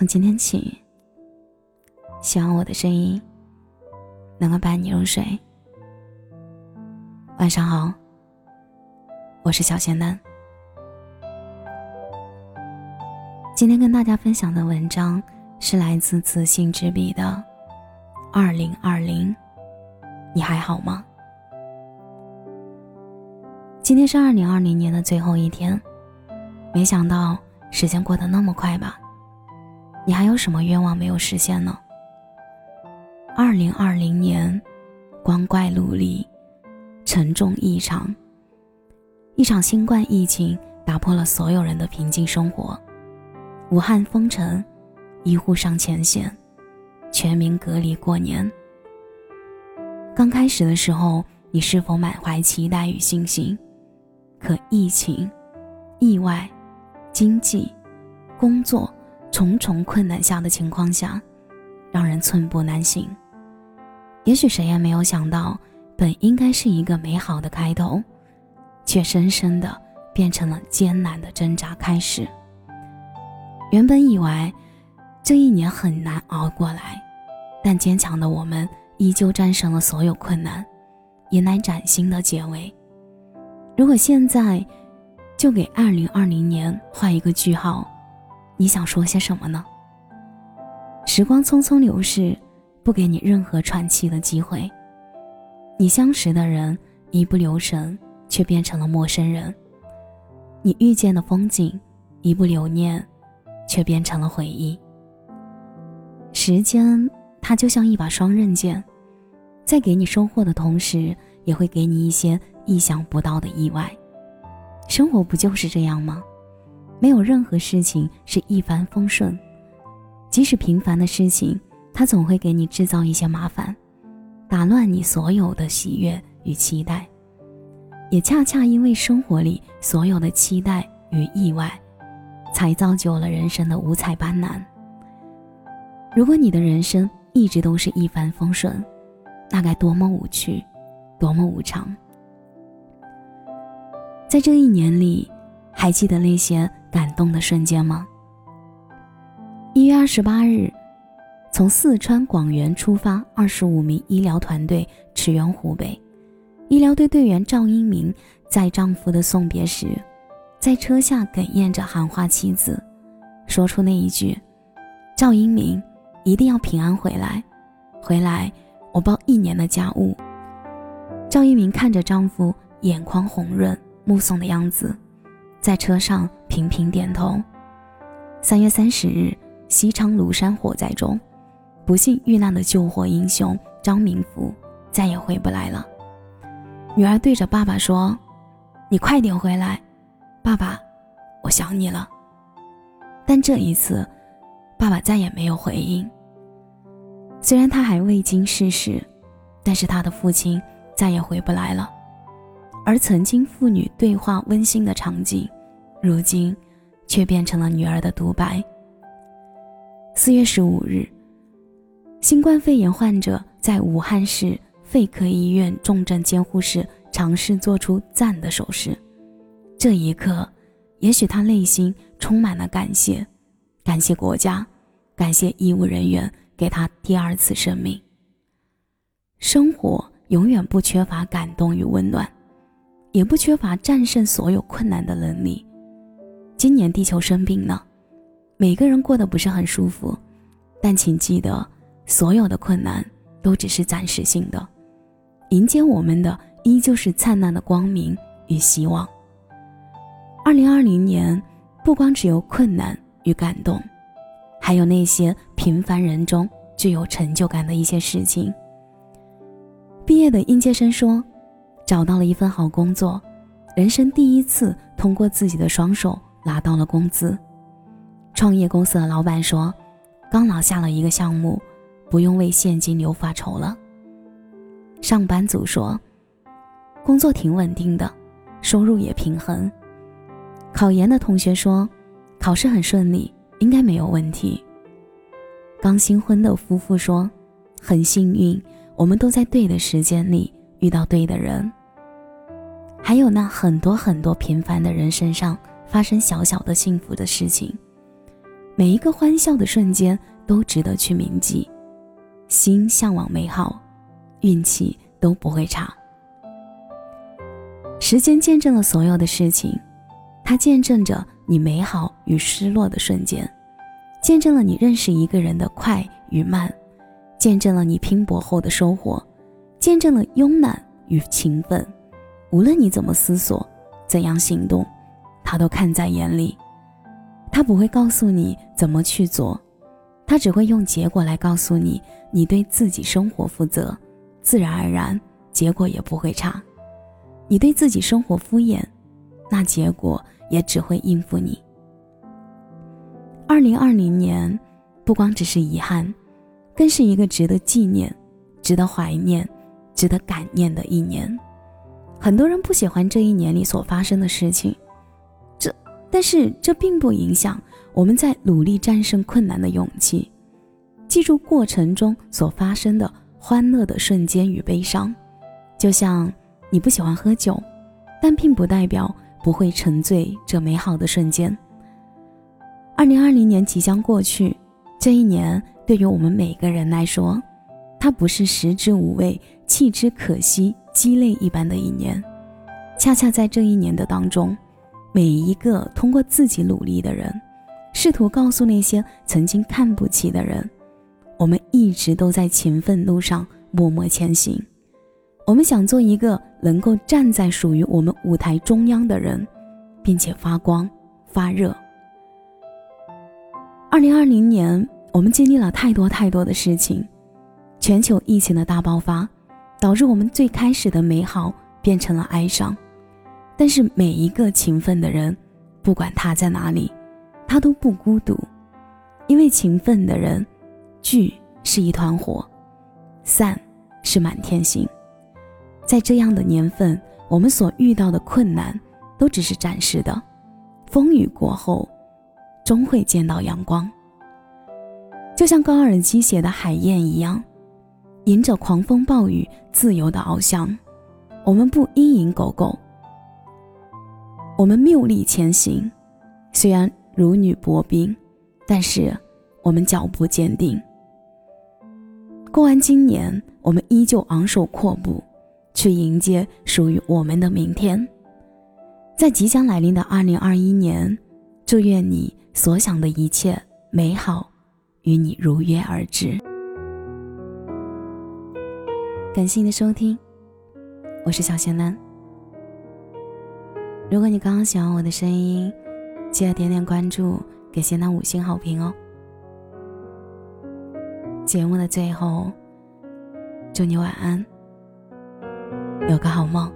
从今天起，希望我的声音能够伴你入睡。晚上好，我是小仙丹。今天跟大家分享的文章是来自自信之笔的《二零二零》，你还好吗？今天是二零二零年的最后一天，没想到时间过得那么快吧？你还有什么愿望没有实现呢？二零二零年，光怪陆离，沉重异常。一场新冠疫情打破了所有人的平静生活，武汉封城，医护上前线，全民隔离过年。刚开始的时候，你是否满怀期待与信心？可疫情、意外、经济、工作重重困难下的情况下，让人寸步难行。也许谁也没有想到，本应该是一个美好的开头，却深深的变成了艰难的挣扎开始。原本以为这一年很难熬过来，但坚强的我们依旧战胜了所有困难，迎来崭新的结尾。如果现在就给二零二零年画一个句号，你想说些什么呢？时光匆匆流逝，不给你任何喘气的机会。你相识的人一不留神，却变成了陌生人；你遇见的风景一不留念，却变成了回忆。时间它就像一把双刃剑，在给你收获的同时，也会给你一些。意想不到的意外，生活不就是这样吗？没有任何事情是一帆风顺，即使平凡的事情，它总会给你制造一些麻烦，打乱你所有的喜悦与期待。也恰恰因为生活里所有的期待与意外，才造就了人生的五彩斑斓。如果你的人生一直都是一帆风顺，那该多么无趣，多么无常。在这一年里，还记得那些感动的瞬间吗？一月二十八日，从四川广元出发，二十五名医疗团队驰援湖北。医疗队队员赵英明在丈夫的送别时，在车下哽咽着喊话妻子，说出那一句：“赵英明，一定要平安回来，回来我包一年的家务。”赵一鸣看着丈夫，眼眶红润。目送的样子，在车上频频点头。三月三十日，西昌庐山火灾中，不幸遇难的救火英雄张明福再也回不来了。女儿对着爸爸说：“你快点回来，爸爸，我想你了。”但这一次，爸爸再也没有回应。虽然他还未经世事，但是他的父亲再也回不来了。而曾经父女对话温馨的场景，如今却变成了女儿的独白。四月十五日，新冠肺炎患者在武汉市肺科医院重症监护室尝试做出赞的手势，这一刻，也许他内心充满了感谢，感谢国家，感谢医务人员给他第二次生命。生活永远不缺乏感动与温暖。也不缺乏战胜所有困难的能力。今年地球生病了，每个人过得不是很舒服，但请记得，所有的困难都只是暂时性的，迎接我们的依旧是灿烂的光明与希望。二零二零年，不光只有困难与感动，还有那些平凡人中具有成就感的一些事情。毕业的应届生说。找到了一份好工作，人生第一次通过自己的双手拿到了工资。创业公司的老板说，刚拿下了一个项目，不用为现金流发愁了。上班族说，工作挺稳定的，收入也平衡。考研的同学说，考试很顺利，应该没有问题。刚新婚的夫妇说，很幸运，我们都在对的时间里遇到对的人。还有那很多很多平凡的人身上发生小小的幸福的事情，每一个欢笑的瞬间都值得去铭记。心向往美好，运气都不会差。时间见证了所有的事情，它见证着你美好与失落的瞬间，见证了你认识一个人的快与慢，见证了你拼搏后的收获，见证了慵懒与勤奋。无论你怎么思索，怎样行动，他都看在眼里。他不会告诉你怎么去做。他只会用结果来告诉你，你对自己生活负责，自然而然结果也不会差。你对自己生活敷衍，那结果也只会应付你。二零二零年，不光只是遗憾，更是一个值得纪念、值得怀念、值得感念的一年。很多人不喜欢这一年里所发生的事情，这但是这并不影响。我们在努力战胜困难的勇气，记住过程中所发生的欢乐的瞬间与悲伤，就像你不喜欢喝酒，但并不代表不会沉醉这美好的瞬间。二零二零年即将过去，这一年对于我们每个人来说，它不是食之无味、弃之可惜、鸡肋一般的一年，恰恰在这一年的当中，每一个通过自己努力的人。试图告诉那些曾经看不起的人，我们一直都在勤奋路上默默前行。我们想做一个能够站在属于我们舞台中央的人，并且发光发热。二零二零年，我们经历了太多太多的事情，全球疫情的大爆发，导致我们最开始的美好变成了哀伤。但是每一个勤奋的人，不管他在哪里。他都不孤独，因为勤奋的人，聚是一团火，散是满天星。在这样的年份，我们所遇到的困难都只是暂时的，风雨过后，终会见到阳光。就像高尔基写的《海燕》一样，迎着狂风暴雨，自由的翱翔。我们不阴影狗苟，我们谬力前行，虽然。如履薄冰，但是我们脚步坚定。过完今年，我们依旧昂首阔步，去迎接属于我们的明天。在即将来临的二零二一年，祝愿你所想的一切美好，与你如约而至。感谢你的收听，我是小贤男。如果你刚刚喜欢我的声音，记得点点关注，给贤男五星好评哦。节目的最后，祝你晚安，有个好梦。